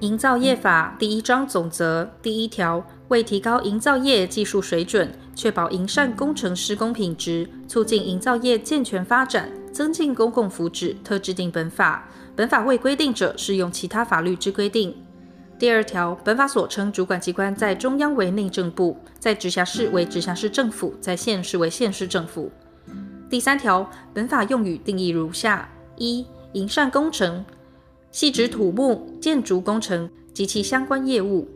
营造业法第一章总则第一条，为提高营造业技术水准，确保营缮工程施工品质，促进营造业健全发展，增进公共福祉，特制定本法。本法未规定者，适用其他法律之规定。第二条，本法所称主管机关，在中央为内政部，在直辖市为直辖市政府，在县市为县市政府。第三条，本法用语定义如下：一、营缮工程，系指土木、建筑工程及其相关业务；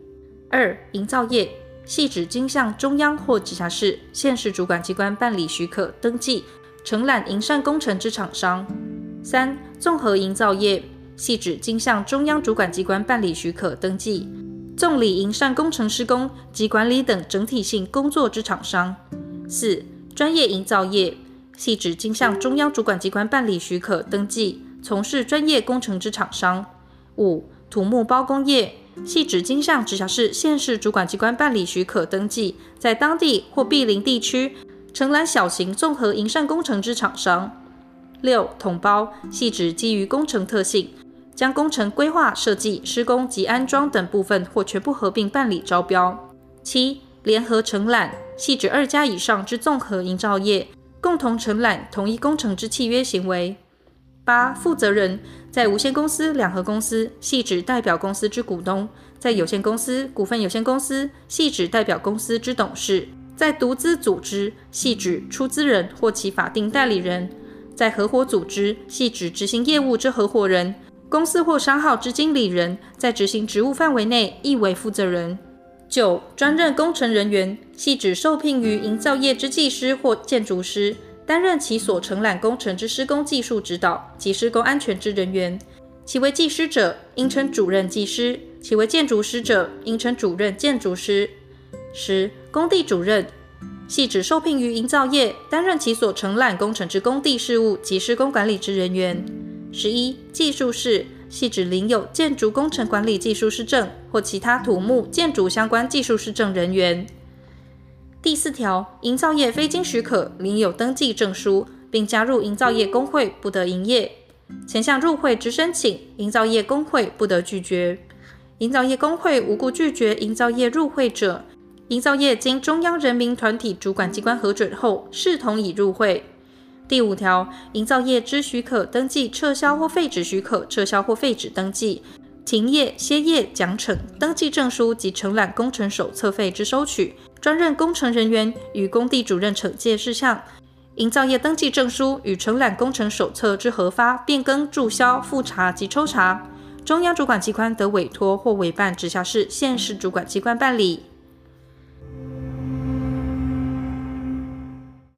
二、营造业，系指经向中央或直辖市、县市主管机关办理许可、登记、承揽营缮工程之厂商；三、综合营造业。系指经向中央主管机关办理许可、登记、综理营缮工程施工及管理等整体性工作之厂商。四、专业营造业系指经向中央主管机关办理许可、登记、从事专业工程之厂商。五、土木包工业系指经向直辖市、县市主管机关办理许可、登记，在当地或毗邻地区承揽小型综合营缮工程之厂商。六、统包系指基于工程特性。将工程规划、设计、施工及安装等部分或全部合并办理招标。七、联合承揽系指二家以上之综合营造业共同承揽同一工程之契约行为。八、负责人在无限公司、两合公司系指代表公司之股东；在有限公司、股份有限公司系指代表公司之董事；在独资组织系指出资人或其法定代理人；在合伙组织系指执行业务之合伙人。公司或商号之经理人，在执行职务范围内，亦为负责人。九、专任工程人员系指受聘于营造业之技师或建筑师，担任其所承揽工程之施工技术指导及施工安全之人员。其为技师者，应称主任技师；其为建筑师者，应称主任建筑师。十、工地主任系指受聘于营造业，担任其所承揽工程之工地事务及施工管理之人员。十一、技术士系指领有建筑工程管理技术士证或其他土木建筑相关技术士证人员。第四条，营造业非经许可领有登记证书，并加入营造业公会，不得营业。前项入会之申请，营造业公会不得拒绝。营造业公会无故拒绝营造业入会者，营造业经中央人民团体主管机关核准后，视同已入会。第五条，营造业之许可登记撤销或废止许可、撤销或废止登记、停业、歇业、奖惩、登记证书及承揽工程手册费之收取、专任工程人员与工地主任惩戒事项、营造业登记证书与承揽工程手册之核发、变更、注销、复查及抽查，中央主管机关得委托或委办直辖市、县市主管机关办理。